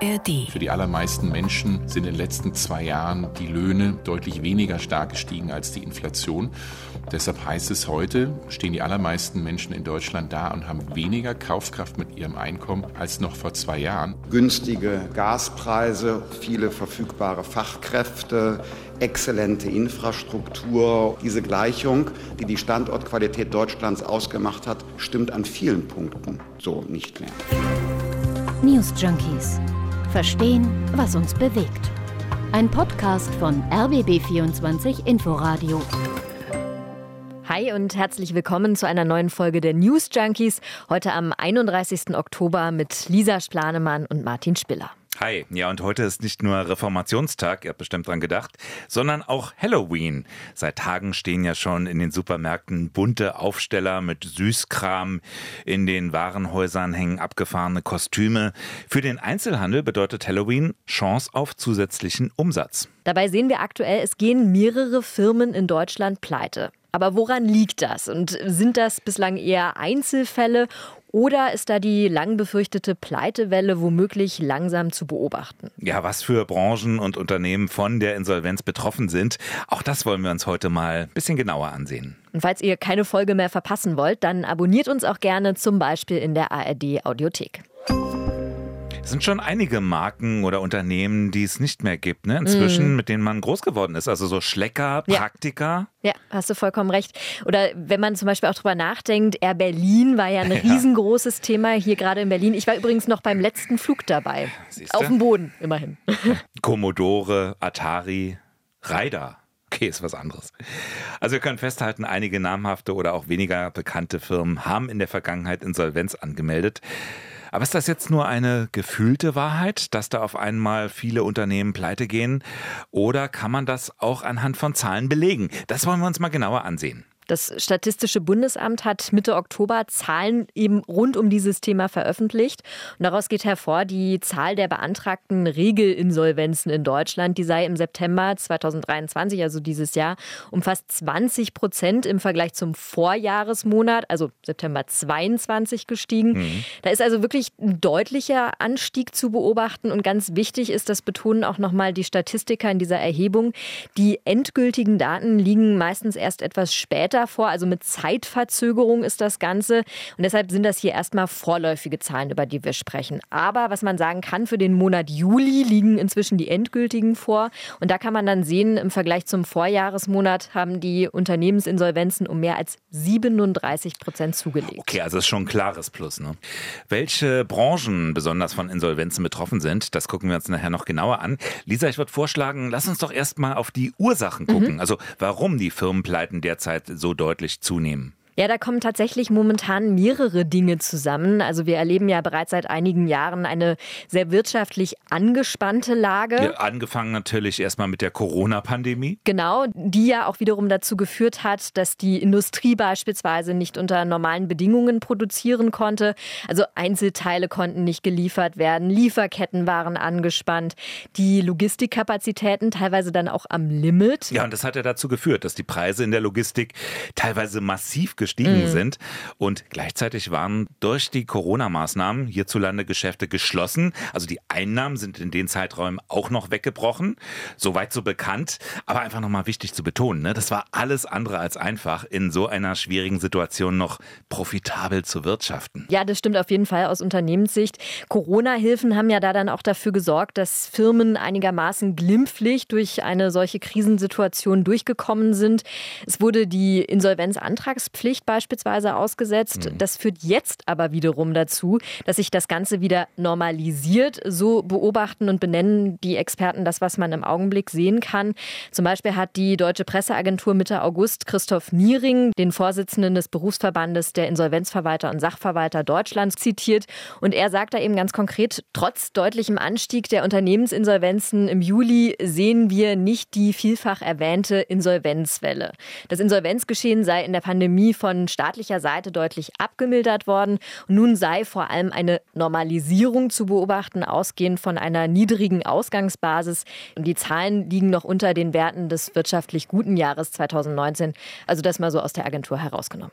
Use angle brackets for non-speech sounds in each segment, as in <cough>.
ARD. Für die allermeisten Menschen sind in den letzten zwei Jahren die Löhne deutlich weniger stark gestiegen als die Inflation. Deshalb heißt es heute, stehen die allermeisten Menschen in Deutschland da und haben weniger Kaufkraft mit ihrem Einkommen als noch vor zwei Jahren. Günstige Gaspreise, viele verfügbare Fachkräfte, exzellente Infrastruktur. Diese Gleichung, die die Standortqualität Deutschlands ausgemacht hat, stimmt an vielen Punkten so nicht mehr. News Junkies. Verstehen, was uns bewegt. Ein Podcast von RBB24 Inforadio. Hi und herzlich willkommen zu einer neuen Folge der News Junkies. Heute am 31. Oktober mit Lisa Splanemann und Martin Spiller. Hi, ja und heute ist nicht nur Reformationstag, ihr habt bestimmt dran gedacht, sondern auch Halloween. Seit Tagen stehen ja schon in den Supermärkten bunte Aufsteller mit Süßkram, in den Warenhäusern hängen abgefahrene Kostüme. Für den Einzelhandel bedeutet Halloween Chance auf zusätzlichen Umsatz. Dabei sehen wir aktuell, es gehen mehrere Firmen in Deutschland pleite. Aber woran liegt das? Und sind das bislang eher Einzelfälle oder ist da die lang befürchtete Pleitewelle womöglich langsam zu beobachten? Ja, was für Branchen und Unternehmen von der Insolvenz betroffen sind, auch das wollen wir uns heute mal ein bisschen genauer ansehen. Und falls ihr keine Folge mehr verpassen wollt, dann abonniert uns auch gerne zum Beispiel in der ARD Audiothek. Es sind schon einige Marken oder Unternehmen, die es nicht mehr gibt, ne? Inzwischen, mm. mit denen man groß geworden ist. Also so Schlecker, Praktika. Ja. ja, hast du vollkommen recht. Oder wenn man zum Beispiel auch drüber nachdenkt, Air Berlin war ja ein <laughs> riesengroßes Thema hier gerade in Berlin. Ich war übrigens noch beim letzten Flug dabei. Siehste? Auf dem Boden, immerhin. Commodore, Atari, Raider. Okay, ist was anderes. Also wir können festhalten, einige namhafte oder auch weniger bekannte Firmen haben in der Vergangenheit Insolvenz angemeldet. Aber ist das jetzt nur eine gefühlte Wahrheit, dass da auf einmal viele Unternehmen pleite gehen? Oder kann man das auch anhand von Zahlen belegen? Das wollen wir uns mal genauer ansehen. Das Statistische Bundesamt hat Mitte Oktober Zahlen eben rund um dieses Thema veröffentlicht. Und daraus geht hervor, die Zahl der beantragten Regelinsolvenzen in Deutschland, die sei im September 2023, also dieses Jahr, um fast 20 Prozent im Vergleich zum Vorjahresmonat, also September 22 gestiegen. Mhm. Da ist also wirklich ein deutlicher Anstieg zu beobachten. Und ganz wichtig ist, das betonen auch nochmal die Statistiker in dieser Erhebung, die endgültigen Daten liegen meistens erst etwas später vor, also mit Zeitverzögerung ist das Ganze. Und deshalb sind das hier erstmal vorläufige Zahlen, über die wir sprechen. Aber was man sagen kann, für den Monat Juli liegen inzwischen die endgültigen vor. Und da kann man dann sehen, im Vergleich zum Vorjahresmonat haben die Unternehmensinsolvenzen um mehr als 37 Prozent zugelegt. Okay, also ist schon ein klares Plus. Ne? Welche Branchen besonders von Insolvenzen betroffen sind, das gucken wir uns nachher noch genauer an. Lisa, ich würde vorschlagen, lass uns doch erstmal auf die Ursachen gucken. Mhm. Also warum die Firmenpleiten derzeit so so deutlich zunehmen? Ja, da kommen tatsächlich momentan mehrere Dinge zusammen. Also wir erleben ja bereits seit einigen Jahren eine sehr wirtschaftlich angespannte Lage. Ja, angefangen natürlich erstmal mit der Corona-Pandemie. Genau, die ja auch wiederum dazu geführt hat, dass die Industrie beispielsweise nicht unter normalen Bedingungen produzieren konnte. Also Einzelteile konnten nicht geliefert werden, Lieferketten waren angespannt, die Logistikkapazitäten teilweise dann auch am Limit. Ja, und das hat ja dazu geführt, dass die Preise in der Logistik teilweise massiv gestiegen gestiegen mhm. sind. Und gleichzeitig waren durch die Corona-Maßnahmen hierzulande Geschäfte geschlossen. Also die Einnahmen sind in den Zeiträumen auch noch weggebrochen. Soweit so bekannt. Aber einfach nochmal wichtig zu betonen, ne? das war alles andere als einfach, in so einer schwierigen Situation noch profitabel zu wirtschaften. Ja, das stimmt auf jeden Fall aus Unternehmenssicht. Corona-Hilfen haben ja da dann auch dafür gesorgt, dass Firmen einigermaßen glimpflich durch eine solche Krisensituation durchgekommen sind. Es wurde die Insolvenzantragspflicht Pflicht beispielsweise ausgesetzt. Mhm. Das führt jetzt aber wiederum dazu, dass sich das Ganze wieder normalisiert. So beobachten und benennen die Experten das, was man im Augenblick sehen kann. Zum Beispiel hat die Deutsche Presseagentur Mitte August Christoph Niering, den Vorsitzenden des Berufsverbandes der Insolvenzverwalter und Sachverwalter Deutschlands, zitiert. Und er sagt da eben ganz konkret, trotz deutlichem Anstieg der Unternehmensinsolvenzen im Juli sehen wir nicht die vielfach erwähnte Insolvenzwelle. Das Insolvenzgeschehen sei in der Pandemie von staatlicher Seite deutlich abgemildert worden. nun sei vor allem eine Normalisierung zu beobachten, ausgehend von einer niedrigen Ausgangsbasis. Und die Zahlen liegen noch unter den Werten des wirtschaftlich guten Jahres 2019. Also das mal so aus der Agentur herausgenommen.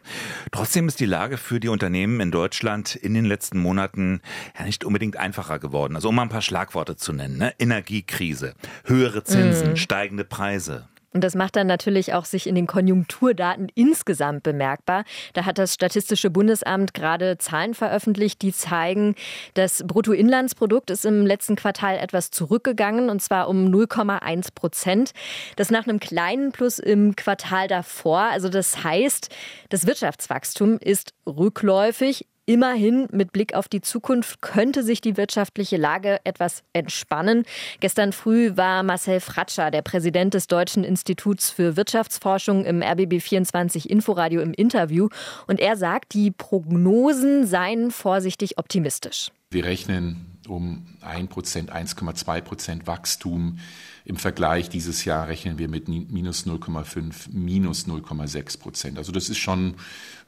Trotzdem ist die Lage für die Unternehmen in Deutschland in den letzten Monaten ja nicht unbedingt einfacher geworden. Also um mal ein paar Schlagworte zu nennen. Ne? Energiekrise, höhere Zinsen, mm. steigende Preise. Und das macht dann natürlich auch sich in den Konjunkturdaten insgesamt bemerkbar. Da hat das Statistische Bundesamt gerade Zahlen veröffentlicht, die zeigen, das Bruttoinlandsprodukt ist im letzten Quartal etwas zurückgegangen und zwar um 0,1 Prozent. Das nach einem kleinen Plus im Quartal davor. Also das heißt, das Wirtschaftswachstum ist rückläufig. Immerhin mit Blick auf die Zukunft könnte sich die wirtschaftliche Lage etwas entspannen. Gestern früh war Marcel Fratscher, der Präsident des Deutschen Instituts für Wirtschaftsforschung im RBB 24 Inforadio im Interview und er sagt, die Prognosen seien vorsichtig optimistisch. Wir rechnen um 1% 1,2 Prozent Wachstum. Im Vergleich dieses Jahr rechnen wir mit minus 0,5, minus 0,6 Prozent. Also das ist schon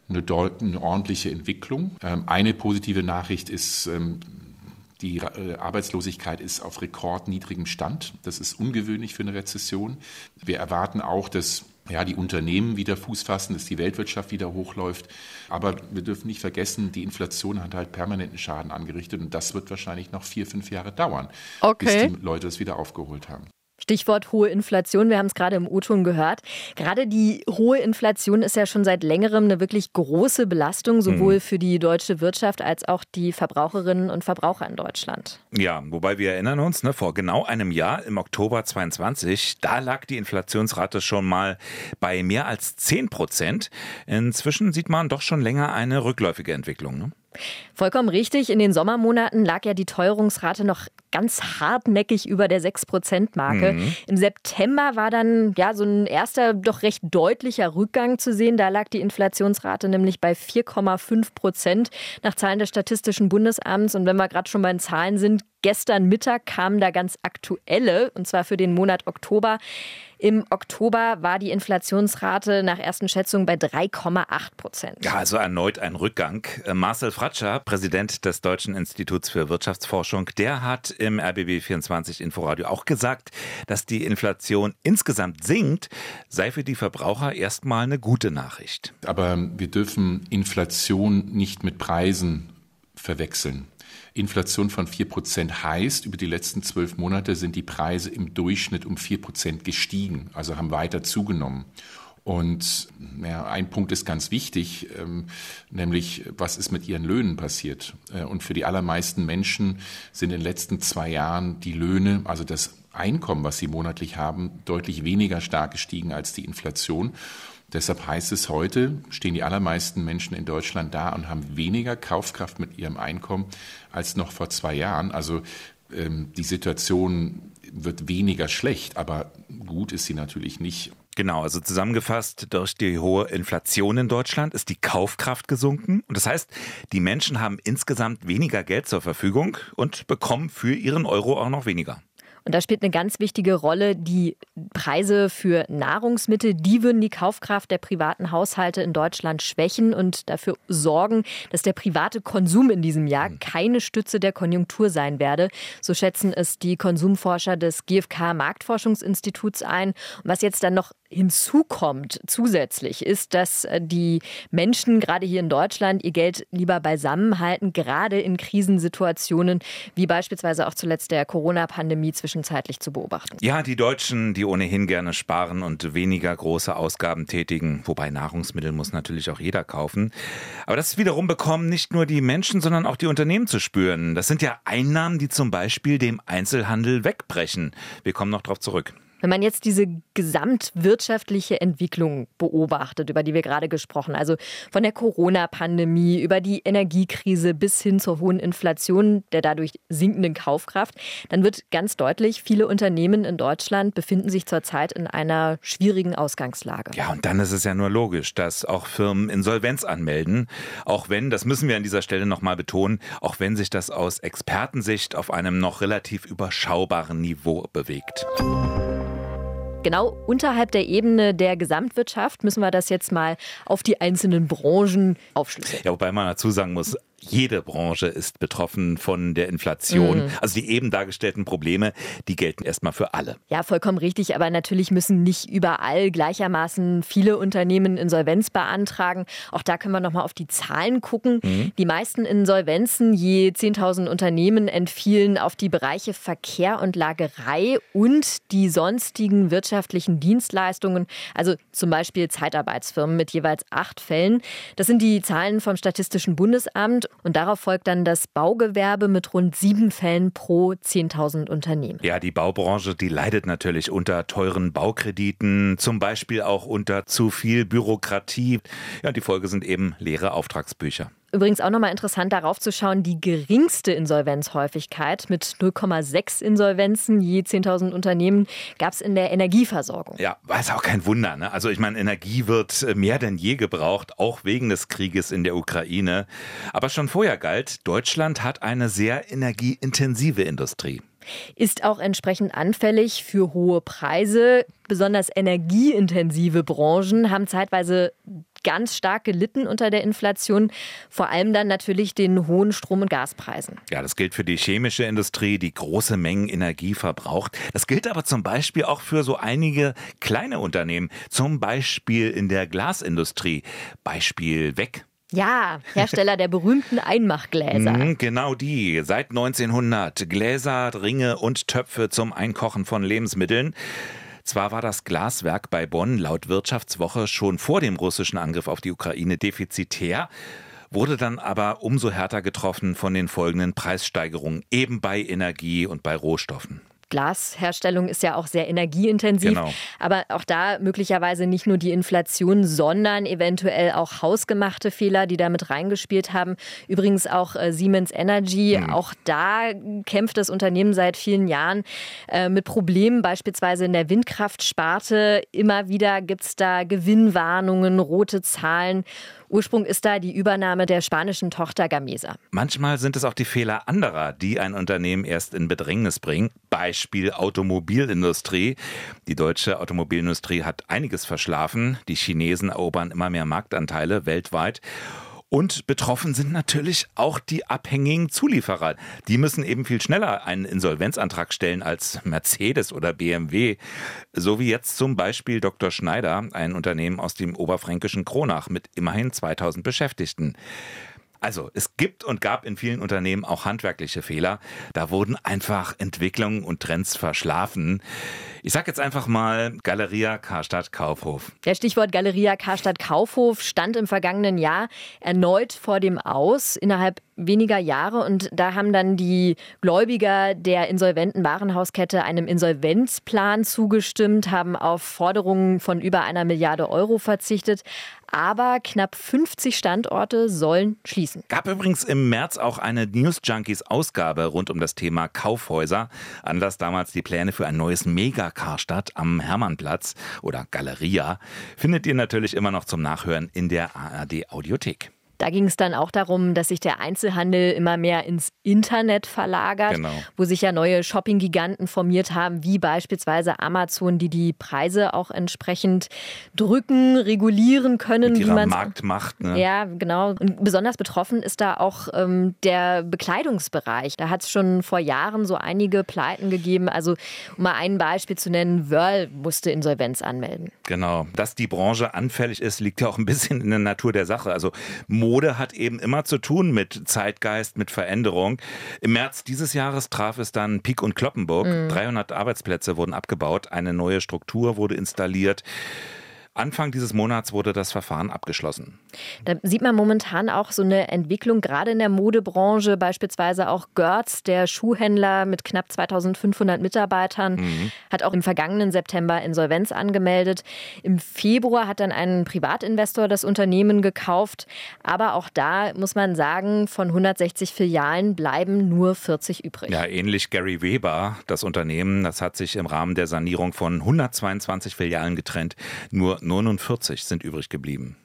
eine, eine ordentliche Entwicklung. Ähm, eine positive Nachricht ist, ähm, die äh, Arbeitslosigkeit ist auf rekordniedrigem Stand. Das ist ungewöhnlich für eine Rezession. Wir erwarten auch, dass ja, die Unternehmen wieder Fuß fassen, dass die Weltwirtschaft wieder hochläuft. Aber wir dürfen nicht vergessen, die Inflation hat halt permanenten Schaden angerichtet und das wird wahrscheinlich noch vier, fünf Jahre dauern, okay. bis die Leute es wieder aufgeholt haben. Stichwort hohe Inflation. Wir haben es gerade im O-Ton gehört. Gerade die hohe Inflation ist ja schon seit längerem eine wirklich große Belastung, sowohl mhm. für die deutsche Wirtschaft als auch die Verbraucherinnen und Verbraucher in Deutschland. Ja, wobei wir erinnern uns, ne, vor genau einem Jahr, im Oktober 22, da lag die Inflationsrate schon mal bei mehr als 10 Prozent. Inzwischen sieht man doch schon länger eine rückläufige Entwicklung. Ne? Vollkommen richtig. In den Sommermonaten lag ja die Teuerungsrate noch ganz hartnäckig über der 6-Prozent-Marke. Mhm. Im September war dann ja so ein erster, doch recht deutlicher Rückgang zu sehen. Da lag die Inflationsrate nämlich bei 4,5 Prozent nach Zahlen des Statistischen Bundesamts. Und wenn wir gerade schon bei den Zahlen sind, gestern Mittag kamen da ganz aktuelle, und zwar für den Monat Oktober. Im Oktober war die Inflationsrate nach ersten Schätzungen bei 3,8 Prozent. Ja, also erneut ein Rückgang. Äh, Marcel Fratscher, Präsident des Deutschen Instituts für Wirtschaftsforschung, der hat im RBB 24 Inforadio auch gesagt, dass die Inflation insgesamt sinkt, sei für die Verbraucher erstmal eine gute Nachricht. Aber wir dürfen Inflation nicht mit Preisen verwechseln. Inflation von 4% heißt, über die letzten zwölf Monate sind die Preise im Durchschnitt um 4% gestiegen, also haben weiter zugenommen. Und ja, ein Punkt ist ganz wichtig, ähm, nämlich was ist mit ihren Löhnen passiert. Äh, und für die allermeisten Menschen sind in den letzten zwei Jahren die Löhne, also das Einkommen, was sie monatlich haben, deutlich weniger stark gestiegen als die Inflation. Deshalb heißt es heute, stehen die allermeisten Menschen in Deutschland da und haben weniger Kaufkraft mit ihrem Einkommen als noch vor zwei Jahren. Also ähm, die Situation wird weniger schlecht, aber gut ist sie natürlich nicht. Genau, also zusammengefasst, durch die hohe Inflation in Deutschland ist die Kaufkraft gesunken. Und das heißt, die Menschen haben insgesamt weniger Geld zur Verfügung und bekommen für ihren Euro auch noch weniger. Und da spielt eine ganz wichtige Rolle die Preise für Nahrungsmittel. Die würden die Kaufkraft der privaten Haushalte in Deutschland schwächen und dafür sorgen, dass der private Konsum in diesem Jahr hm. keine Stütze der Konjunktur sein werde. So schätzen es die Konsumforscher des GfK Marktforschungsinstituts ein. Und was jetzt dann noch hinzukommt zusätzlich ist, dass äh, die Menschen gerade hier in Deutschland ihr Geld lieber beisammenhalten, gerade in Krisensituationen wie beispielsweise auch zuletzt der Corona-Pandemie zwischenzeitlich zu beobachten. Ja, die Deutschen, die ohnehin gerne sparen und weniger große Ausgaben tätigen, wobei Nahrungsmittel muss natürlich auch jeder kaufen. Aber das wiederum bekommen nicht nur die Menschen, sondern auch die Unternehmen zu spüren. Das sind ja Einnahmen, die zum Beispiel dem Einzelhandel wegbrechen. Wir kommen noch darauf zurück. Wenn man jetzt diese gesamtwirtschaftliche Entwicklung beobachtet, über die wir gerade gesprochen, also von der Corona-Pandemie über die Energiekrise bis hin zur hohen Inflation, der dadurch sinkenden Kaufkraft, dann wird ganz deutlich, viele Unternehmen in Deutschland befinden sich zurzeit in einer schwierigen Ausgangslage. Ja, und dann ist es ja nur logisch, dass auch Firmen Insolvenz anmelden, auch wenn, das müssen wir an dieser Stelle nochmal betonen, auch wenn sich das aus Expertensicht auf einem noch relativ überschaubaren Niveau bewegt. Genau unterhalb der Ebene der Gesamtwirtschaft müssen wir das jetzt mal auf die einzelnen Branchen aufschlüsseln. Ja, wobei man dazu sagen muss, jede Branche ist betroffen von der Inflation. Mhm. Also die eben dargestellten Probleme, die gelten erstmal für alle. Ja, vollkommen richtig. Aber natürlich müssen nicht überall gleichermaßen viele Unternehmen Insolvenz beantragen. Auch da können wir nochmal auf die Zahlen gucken. Mhm. Die meisten Insolvenzen, je 10.000 Unternehmen, entfielen auf die Bereiche Verkehr und Lagerei und die sonstigen wirtschaftlichen Dienstleistungen, also zum Beispiel Zeitarbeitsfirmen mit jeweils acht Fällen. Das sind die Zahlen vom Statistischen Bundesamt und darauf folgt dann das Baugewerbe mit rund sieben Fällen pro 10.000 Unternehmen. Ja, die Baubranche, die leidet natürlich unter teuren Baukrediten, zum Beispiel auch unter zu viel Bürokratie. Ja, die Folge sind eben leere Auftragsbücher. Übrigens auch nochmal interessant darauf zu schauen, die geringste Insolvenzhäufigkeit mit 0,6 Insolvenzen je 10.000 Unternehmen gab es in der Energieversorgung. Ja, war es auch kein Wunder. Ne? Also ich meine, Energie wird äh, mehr denn je gebraucht, auch wegen des Krieges in der Ukraine. Aber schon vorher galt, Deutschland hat eine sehr energieintensive Industrie ist auch entsprechend anfällig für hohe Preise. Besonders energieintensive Branchen haben zeitweise ganz stark gelitten unter der Inflation, vor allem dann natürlich den hohen Strom- und Gaspreisen. Ja, das gilt für die chemische Industrie, die große Mengen Energie verbraucht. Das gilt aber zum Beispiel auch für so einige kleine Unternehmen, zum Beispiel in der Glasindustrie. Beispiel Weg. Ja, Hersteller der berühmten Einmachgläser. Mhm, genau die. Seit 1900 Gläser, Ringe und Töpfe zum Einkochen von Lebensmitteln. Zwar war das Glaswerk bei Bonn laut Wirtschaftswoche schon vor dem russischen Angriff auf die Ukraine defizitär, wurde dann aber umso härter getroffen von den folgenden Preissteigerungen, eben bei Energie und bei Rohstoffen. Glasherstellung ist ja auch sehr energieintensiv. Genau. Aber auch da möglicherweise nicht nur die Inflation, sondern eventuell auch hausgemachte Fehler, die damit reingespielt haben. Übrigens auch äh, Siemens Energy. Mhm. Auch da kämpft das Unternehmen seit vielen Jahren äh, mit Problemen, beispielsweise in der Windkraftsparte. Immer wieder gibt es da Gewinnwarnungen, rote Zahlen. Ursprung ist da die Übernahme der spanischen Tochter Gamesa. Manchmal sind es auch die Fehler anderer, die ein Unternehmen erst in Bedrängnis bringen. Beispiel Automobilindustrie. Die deutsche Automobilindustrie hat einiges verschlafen. Die Chinesen erobern immer mehr Marktanteile weltweit. Und betroffen sind natürlich auch die abhängigen Zulieferer. Die müssen eben viel schneller einen Insolvenzantrag stellen als Mercedes oder BMW. So wie jetzt zum Beispiel Dr. Schneider, ein Unternehmen aus dem oberfränkischen Kronach mit immerhin 2000 Beschäftigten. Also, es gibt und gab in vielen Unternehmen auch handwerkliche Fehler. Da wurden einfach Entwicklungen und Trends verschlafen. Ich sag jetzt einfach mal Galeria Karstadt Kaufhof. Der Stichwort Galeria Karstadt Kaufhof stand im vergangenen Jahr erneut vor dem Aus innerhalb weniger Jahre und da haben dann die Gläubiger der insolventen Warenhauskette einem Insolvenzplan zugestimmt, haben auf Forderungen von über einer Milliarde Euro verzichtet. Aber knapp 50 Standorte sollen schließen. Gab übrigens im März auch eine News Junkies Ausgabe rund um das Thema Kaufhäuser. Anlass damals die Pläne für ein neues Mega-Karstadt am Hermannplatz oder Galeria findet ihr natürlich immer noch zum Nachhören in der ARD Audiothek. Da ging es dann auch darum, dass sich der Einzelhandel immer mehr ins Internet verlagert, genau. wo sich ja neue Shopping-Giganten formiert haben, wie beispielsweise Amazon, die die Preise auch entsprechend drücken, regulieren können. Mit ihrer Marktmacht. Ne? Ja, genau. Und besonders betroffen ist da auch ähm, der Bekleidungsbereich. Da hat es schon vor Jahren so einige Pleiten gegeben. Also um mal ein Beispiel zu nennen, Wörl musste Insolvenz anmelden. Genau. Dass die Branche anfällig ist, liegt ja auch ein bisschen in der Natur der Sache. Also Mode hat eben immer zu tun mit Zeitgeist, mit Veränderung. Im März dieses Jahres traf es dann Pieck und Kloppenburg. Mhm. 300 Arbeitsplätze wurden abgebaut, eine neue Struktur wurde installiert. Anfang dieses Monats wurde das Verfahren abgeschlossen. Da sieht man momentan auch so eine Entwicklung, gerade in der Modebranche, beispielsweise auch Görz, der Schuhhändler mit knapp 2500 Mitarbeitern, mhm. hat auch im vergangenen September Insolvenz angemeldet. Im Februar hat dann ein Privatinvestor das Unternehmen gekauft. Aber auch da muss man sagen, von 160 Filialen bleiben nur 40 übrig. Ja, ähnlich Gary Weber, das Unternehmen, das hat sich im Rahmen der Sanierung von 122 Filialen getrennt. Nur 49 sind übrig geblieben.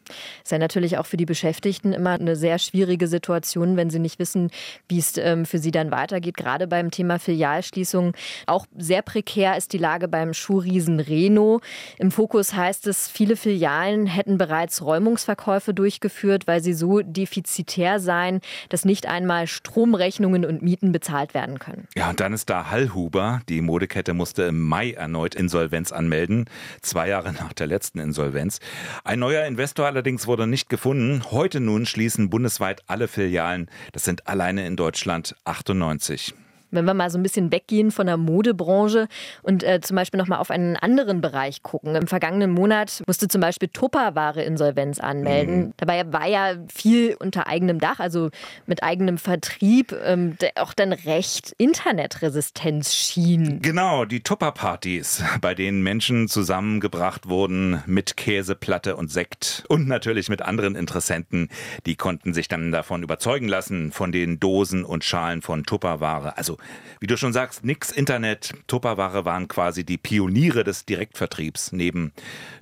Ist ja natürlich auch für die Beschäftigten immer eine sehr schwierige Situation, wenn sie nicht wissen, wie es ähm, für sie dann weitergeht. Gerade beim Thema Filialschließung. Auch sehr prekär ist die Lage beim Schuhriesen Reno. Im Fokus heißt es, viele Filialen hätten bereits Räumungsverkäufe durchgeführt, weil sie so defizitär seien, dass nicht einmal Stromrechnungen und Mieten bezahlt werden können. Ja, und dann ist da Hallhuber. Die Modekette musste im Mai erneut Insolvenz anmelden, zwei Jahre nach der letzten Insolvenz. Ein neuer Investor allerdings wurde nicht gefunden. Heute nun schließen bundesweit alle Filialen. Das sind alleine in Deutschland 98. Wenn wir mal so ein bisschen weggehen von der Modebranche und äh, zum Beispiel nochmal auf einen anderen Bereich gucken. Im vergangenen Monat musste zum Beispiel Tupperware Insolvenz anmelden. Mhm. Dabei war ja viel unter eigenem Dach, also mit eigenem Vertrieb, ähm, der auch dann recht Internetresistenz schien. Genau, die Tupperpartys, bei denen Menschen zusammengebracht wurden mit Käseplatte und Sekt und natürlich mit anderen Interessenten. Die konnten sich dann davon überzeugen lassen von den Dosen und Schalen von Tupperware. Also wie du schon sagst, nix Internet. Tupperware waren quasi die Pioniere des Direktvertriebs neben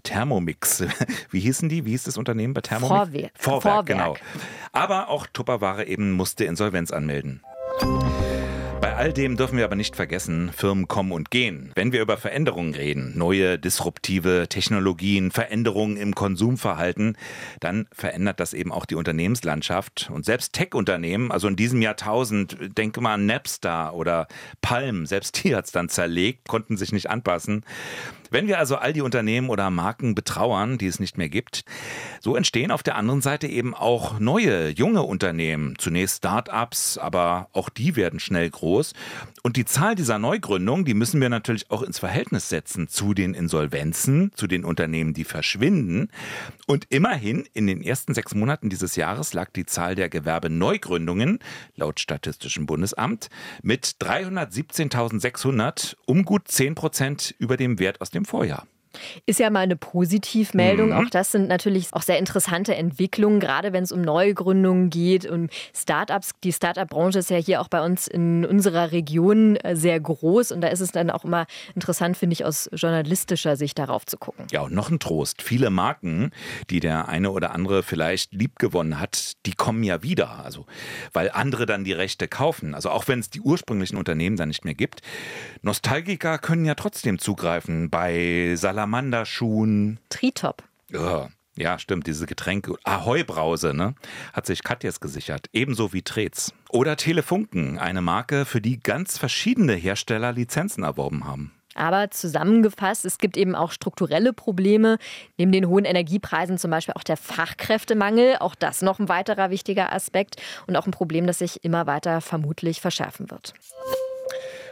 Thermomix. <laughs> Wie hießen die? Wie hieß das Unternehmen bei Thermomix? Vorwerk. Vorwerk, Vorwerk. genau. Aber auch Tupperware eben musste Insolvenz anmelden. Bei all dem dürfen wir aber nicht vergessen, Firmen kommen und gehen. Wenn wir über Veränderungen reden, neue disruptive Technologien, Veränderungen im Konsumverhalten, dann verändert das eben auch die Unternehmenslandschaft. Und selbst Tech-Unternehmen, also in diesem Jahrtausend, denke mal an Napstar oder Palm, selbst die hat es dann zerlegt, konnten sich nicht anpassen. Wenn wir also all die Unternehmen oder Marken betrauern, die es nicht mehr gibt, so entstehen auf der anderen Seite eben auch neue, junge Unternehmen. Zunächst Start-ups, aber auch die werden schnell groß. Und die Zahl dieser Neugründungen, die müssen wir natürlich auch ins Verhältnis setzen zu den Insolvenzen, zu den Unternehmen, die verschwinden. Und immerhin in den ersten sechs Monaten dieses Jahres lag die Zahl der Gewerbeneugründungen laut Statistischem Bundesamt mit 317.600 um gut 10 Prozent über dem Wert aus dem Vorjahr. Ist ja mal eine Positivmeldung. Mhm. Auch das sind natürlich auch sehr interessante Entwicklungen, gerade wenn es um Neugründungen geht, um Startups. Die Startup-Branche ist ja hier auch bei uns in unserer Region äh, sehr groß und da ist es dann auch immer interessant, finde ich, aus journalistischer Sicht darauf zu gucken. Ja, und noch ein Trost. Viele Marken, die der eine oder andere vielleicht liebgewonnen hat, die kommen ja wieder. Also, weil andere dann die Rechte kaufen. Also auch wenn es die ursprünglichen Unternehmen dann nicht mehr gibt. Nostalgiker können ja trotzdem zugreifen bei Salat Salamanderschuhen. Tritop. Ja. Ja, stimmt, diese Getränke. Ahoi-Brause, ne? Hat sich Katjes gesichert. Ebenso wie Trets. Oder Telefunken, eine Marke, für die ganz verschiedene Hersteller Lizenzen erworben haben. Aber zusammengefasst, es gibt eben auch strukturelle Probleme. Neben den hohen Energiepreisen zum Beispiel auch der Fachkräftemangel. Auch das noch ein weiterer wichtiger Aspekt und auch ein Problem, das sich immer weiter vermutlich verschärfen wird.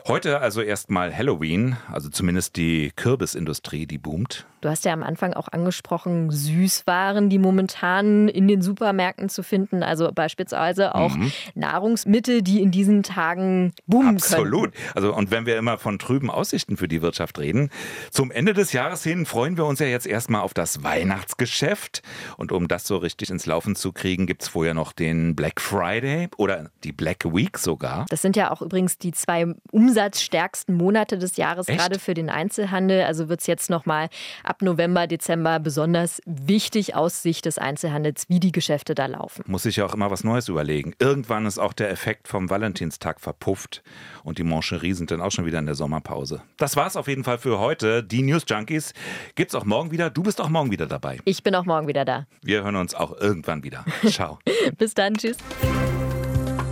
Heute also erstmal Halloween, also zumindest die Kürbisindustrie, die boomt. Du hast ja am Anfang auch angesprochen, Süßwaren, die momentan in den Supermärkten zu finden, also beispielsweise auch mhm. Nahrungsmittel, die in diesen Tagen boomen Absolut. Können. Also und wenn wir immer von trüben Aussichten für die Wirtschaft reden, zum Ende des Jahres hin freuen wir uns ja jetzt erstmal auf das Weihnachtsgeschäft und um das so richtig ins Laufen zu kriegen, gibt es vorher noch den Black Friday oder die Black Week sogar. Das sind ja auch übrigens die zwei umsatzstärksten Monate des Jahres, Echt? gerade für den Einzelhandel. Also wird es jetzt nochmal ab November, Dezember besonders wichtig aus Sicht des Einzelhandels, wie die Geschäfte da laufen. Muss ich ja auch immer was Neues überlegen. Irgendwann ist auch der Effekt vom Valentinstag verpufft und die Mancherie sind dann auch schon wieder in der Sommerpause. Das war's auf jeden Fall für heute. Die News Junkies gibt's auch morgen wieder. Du bist auch morgen wieder dabei. Ich bin auch morgen wieder da. Wir hören uns auch irgendwann wieder. Ciao. <laughs> Bis dann, tschüss.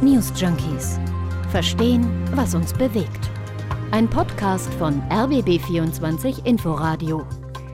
News Junkies Verstehen, was uns bewegt. Ein Podcast von RBB24 Inforadio.